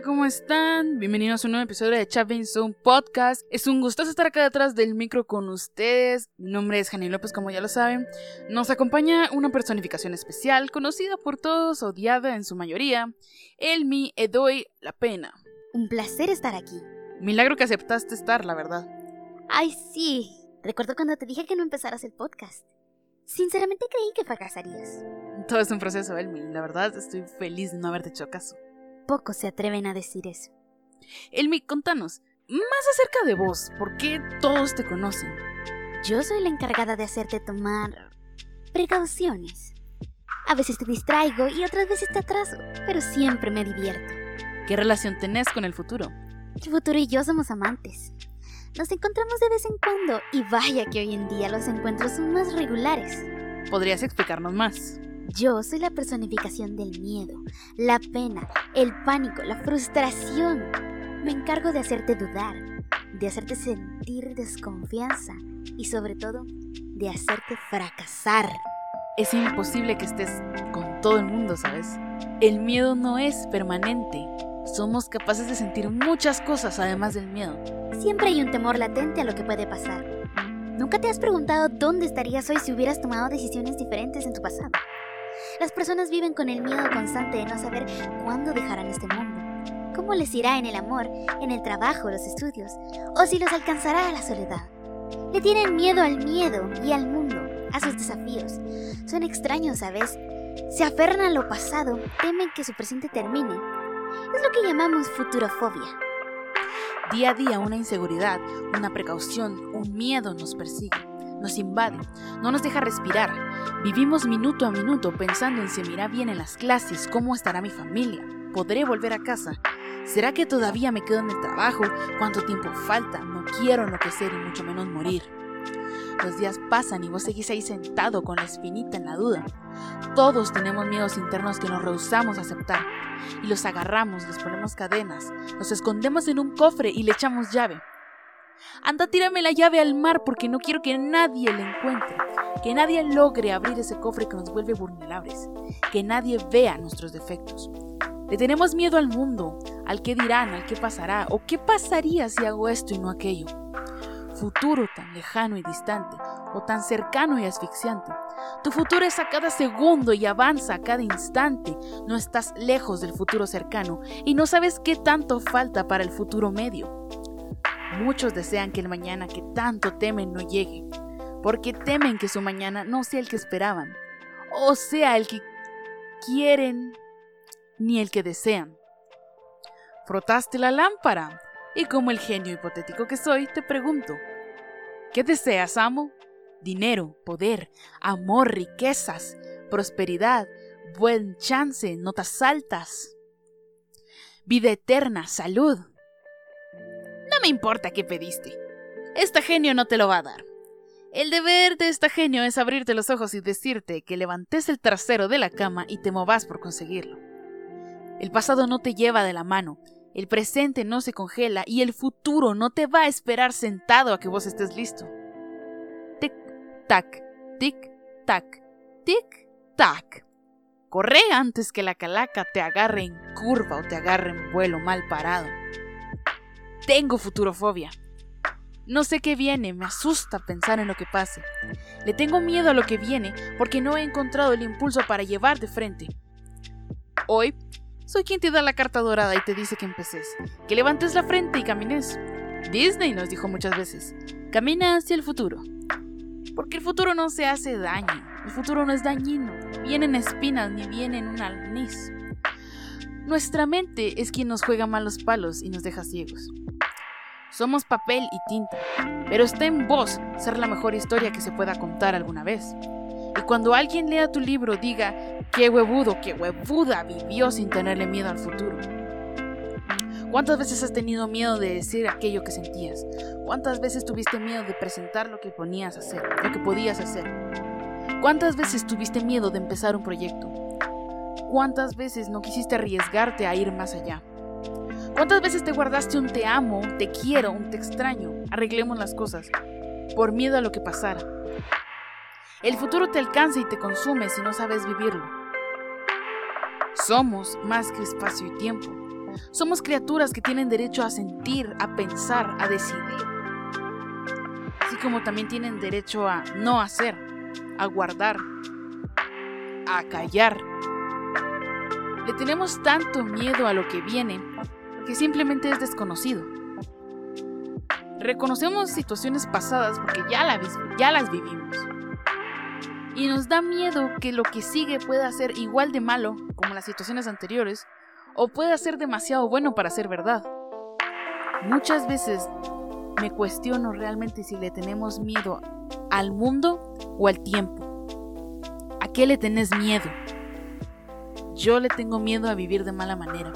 están? Bienvenidos a un nuevo episodio de Chavin Zone Podcast. Es un gustoso estar acá detrás del micro con ustedes. Mi nombre es Jani López, como ya lo saben. Nos acompaña una personificación especial, conocida por todos, odiada en su mayoría, Elmi Edoy La Pena. Un placer estar aquí. Milagro que aceptaste estar, la verdad. Ay, sí. Recuerdo cuando te dije que no empezaras el podcast. Sinceramente creí que fracasarías. Todo es un proceso, Elmi. La verdad, estoy feliz de no haberte hecho caso. Pocos se atreven a decir eso. Elmi, contanos, más acerca de vos, ¿por qué todos te conocen? Yo soy la encargada de hacerte tomar precauciones. A veces te distraigo y otras veces te atraso, pero siempre me divierto. ¿Qué relación tenés con el futuro? El futuro y yo somos amantes. Nos encontramos de vez en cuando y vaya que hoy en día los encuentros son más regulares. ¿Podrías explicarnos más? Yo soy la personificación del miedo, la pena, el pánico, la frustración. Me encargo de hacerte dudar, de hacerte sentir desconfianza y sobre todo de hacerte fracasar. Es imposible que estés con todo el mundo, ¿sabes? El miedo no es permanente. Somos capaces de sentir muchas cosas además del miedo. Siempre hay un temor latente a lo que puede pasar. ¿Nunca te has preguntado dónde estarías hoy si hubieras tomado decisiones diferentes en tu pasado? Las personas viven con el miedo constante de no saber cuándo dejarán este mundo, cómo les irá en el amor, en el trabajo, los estudios, o si los alcanzará la soledad. Le tienen miedo al miedo y al mundo, a sus desafíos. Son extraños, ¿sabes? Se aferran a lo pasado, temen que su presente termine. Es lo que llamamos futurofobia. Día a día una inseguridad, una precaución, un miedo nos persigue, nos invade, no nos deja respirar. Vivimos minuto a minuto pensando en si me irá bien en las clases, cómo estará mi familia, podré volver a casa. ¿Será que todavía me quedo en el trabajo? ¿Cuánto tiempo falta? No quiero enloquecer y mucho menos morir. Los días pasan y vos seguís ahí sentado con la espinita en la duda. Todos tenemos miedos internos que nos rehusamos a aceptar. Y los agarramos, les ponemos cadenas, los escondemos en un cofre y le echamos llave. Anda, tírame la llave al mar porque no quiero que nadie la encuentre, que nadie logre abrir ese cofre que nos vuelve vulnerables, que nadie vea nuestros defectos. Le tenemos miedo al mundo, al qué dirán, al qué pasará, o qué pasaría si hago esto y no aquello futuro tan lejano y distante, o tan cercano y asfixiante. Tu futuro es a cada segundo y avanza a cada instante. No estás lejos del futuro cercano y no sabes qué tanto falta para el futuro medio. Muchos desean que el mañana que tanto temen no llegue, porque temen que su mañana no sea el que esperaban, o sea el que quieren ni el que desean. Frotaste la lámpara, y como el genio hipotético que soy, te pregunto, ¿qué deseas, amo? Dinero, poder, amor, riquezas, prosperidad, buen chance, notas altas, vida eterna, salud. Me importa qué pediste. Esta genio no te lo va a dar. El deber de esta genio es abrirte los ojos y decirte que levantes el trasero de la cama y te movas por conseguirlo. El pasado no te lleva de la mano, el presente no se congela y el futuro no te va a esperar sentado a que vos estés listo. Tic, tac, tic, tac, tic, tac. Corre antes que la calaca te agarre en curva o te agarre en vuelo mal parado. Tengo futurofobia. No sé qué viene, me asusta pensar en lo que pase. Le tengo miedo a lo que viene porque no he encontrado el impulso para llevar de frente. Hoy soy quien te da la carta dorada y te dice que empeces, que levantes la frente y camines. Disney nos dijo muchas veces, camina hacia el futuro. Porque el futuro no se hace daño, el futuro no es dañino, vienen espinas ni vienen un alniz. Nuestra mente es quien nos juega malos palos y nos deja ciegos. Somos papel y tinta, pero está en vos ser la mejor historia que se pueda contar alguna vez. Y cuando alguien lea tu libro diga, qué huevudo, qué huevuda vivió sin tenerle miedo al futuro. ¿Cuántas veces has tenido miedo de decir aquello que sentías? ¿Cuántas veces tuviste miedo de presentar lo que ponías hacer, lo que podías hacer? ¿Cuántas veces tuviste miedo de empezar un proyecto? ¿Cuántas veces no quisiste arriesgarte a ir más allá? ¿Cuántas veces te guardaste un te amo, un te quiero, un te extraño? Arreglemos las cosas. Por miedo a lo que pasara. El futuro te alcanza y te consume si no sabes vivirlo. Somos más que espacio y tiempo, Somos criaturas que tienen derecho a sentir, a pensar, a decidir. Así como también tienen derecho a no hacer, a guardar, a callar. Le tenemos tanto miedo a lo que viene que simplemente es desconocido. Reconocemos situaciones pasadas porque ya, las vivimos. Y nos da miedo que lo que sigue pueda ser igual de malo como las situaciones anteriores o pueda ser demasiado bueno para ser verdad. Muchas veces me cuestiono realmente si le tenemos miedo al mundo o al tiempo. ¿A qué le tenés miedo? Yo le tengo miedo a vivir de mala manera.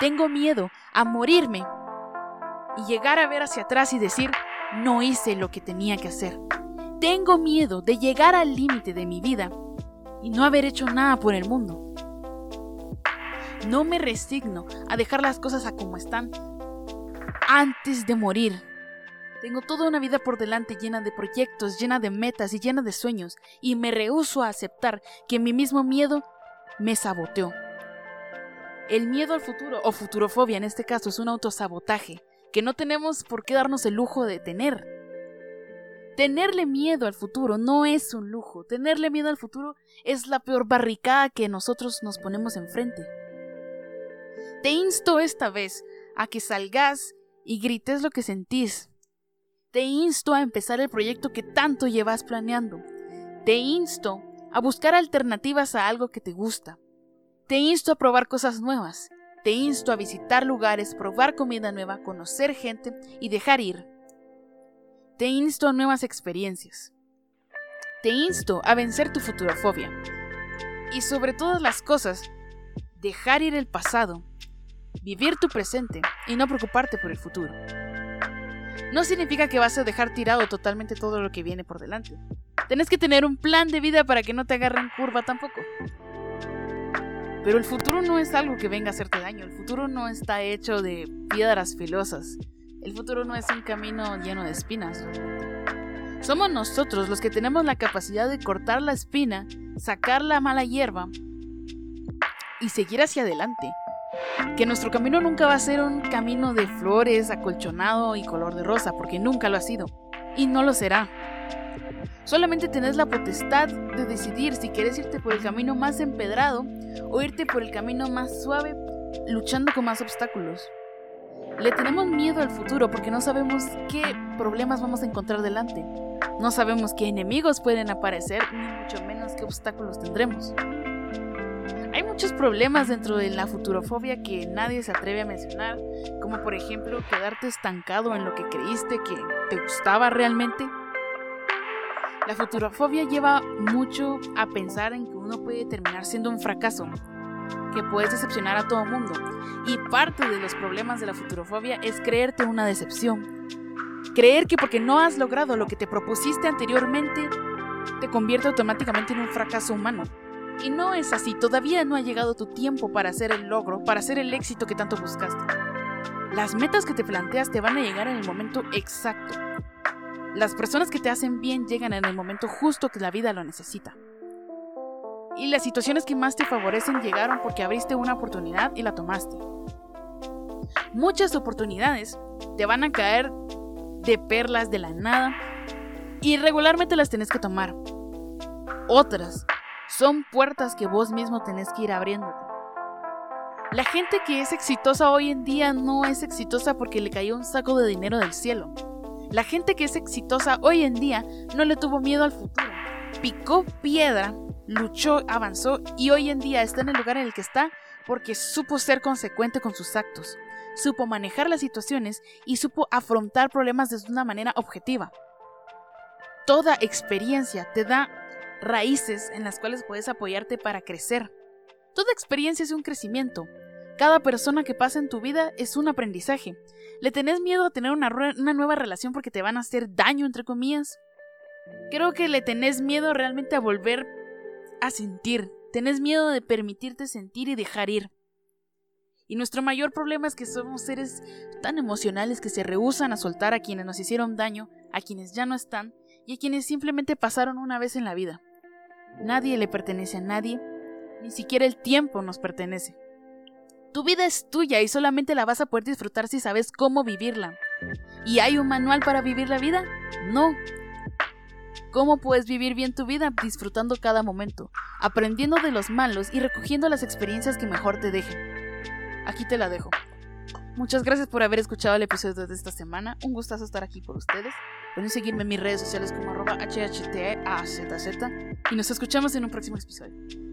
Tengo miedo a morirme y llegar a ver hacia atrás y decir, no hice lo que tenía que hacer. Tengo miedo de llegar al límite de mi vida y no haber hecho nada por el mundo. No me resigno a dejar las cosas a como están antes de morir. Tengo toda una vida por delante llena de proyectos, llena de metas y llena de sueños, y me rehúso a aceptar que mi mismo miedo me saboteó. El miedo al futuro, o futurofobia en este caso, es un autosabotaje que no tenemos por qué darnos el lujo de tener. Tenerle miedo al futuro no es un lujo. Tenerle miedo al futuro es la peor barricada que nosotros nos ponemos enfrente. Te insto esta vez a que salgas y grites lo que sentís. Te insto a empezar el proyecto que tanto llevas planeando. Te insto a buscar alternativas a algo que te gusta. Te insto a probar cosas nuevas. Te insto a visitar lugares, probar comida nueva, conocer gente y dejar ir. Te insto a nuevas experiencias. Te insto a vencer tu futurofobia. Y sobre todas las cosas, dejar ir el pasado, vivir tu presente y no preocuparte por el futuro. No significa que vas a dejar tirado totalmente todo lo que viene por delante. Tienes que tener un plan de vida para que no te agarren curva tampoco. Pero el futuro no es algo que venga a hacerte daño, el futuro no está hecho de piedras filosas, el futuro no es un camino lleno de espinas. Somos nosotros los que tenemos la capacidad de cortar la espina, sacar la mala hierba y seguir hacia adelante. Que nuestro camino nunca va a ser un camino de flores, acolchonado y color de rosa, porque nunca lo ha sido. Y no lo será. Solamente tenés la potestad de decidir si quieres irte por el camino más empedrado o irte por el camino más suave, luchando con más obstáculos. Le tenemos miedo al futuro porque no sabemos qué problemas vamos a encontrar delante. No sabemos qué enemigos pueden aparecer, ni mucho menos qué obstáculos tendremos. Hay muchos problemas dentro de la futurofobia que nadie se atreve a mencionar, como por ejemplo quedarte estancado en lo que creíste que te gustaba realmente la futurofobia lleva mucho a pensar en que uno puede terminar siendo un fracaso, que puedes decepcionar a todo mundo. Y parte de los problemas de la futurofobia es creerte una decepción. Creer que porque no has logrado lo que te propusiste anteriormente, te convierte automáticamente en un fracaso humano. Y no es así, todavía no ha llegado tu tiempo para hacer el logro, para hacer el éxito que tanto buscaste. Las metas que te planteas te van a llegar en el momento exacto. Las personas que te hacen bien llegan en el momento justo que la vida lo necesita. Y las situaciones que más te favorecen llegaron porque abriste una oportunidad y la tomaste. Muchas oportunidades te van a caer de perlas de la nada y regularmente las tenés que tomar. Otras son puertas que vos mismo tenés que ir abriéndote. La gente que es exitosa hoy en día no es exitosa porque le cayó un saco de dinero del cielo. La gente que es exitosa hoy en día no le tuvo miedo al futuro. Picó piedra, luchó, avanzó y hoy en día está en el lugar en el que está porque supo ser consecuente con sus actos, supo manejar las situaciones y supo afrontar problemas de una manera objetiva. Toda experiencia te da raíces en las cuales puedes apoyarte para crecer. Toda experiencia es un crecimiento. Cada persona que pasa en tu vida es un aprendizaje ¿Le tenés miedo a tener una, nueva relación porque te van a hacer daño, entre comillas? Creo que le tenés miedo realmente a volver a sentir. Tenés miedo de permitirte sentir y dejar ir. Y nuestro mayor problema es que somos seres tan emocionales que se rehusan a soltar a quienes nos hicieron daño, a quienes ya no están y a quienes simplemente pasaron una vez en la vida. Nadie le pertenece a nadie, ni siquiera el tiempo nos pertenece. Tu vida es tuya y solamente la vas a poder disfrutar si sabes cómo vivirla. ¿Y hay un manual para vivir la vida? No. ¿Cómo puedes vivir bien tu vida? Disfrutando cada momento, aprendiendo de los malos y recogiendo las experiencias que mejor te dejen. Aquí te la dejo. Muchas gracias por haber escuchado el episodio de esta semana. Un gustazo estar aquí por ustedes. Pueden seguirme en mis redes sociales como arroba HHTAZZ y nos escuchamos en un próximo episodio.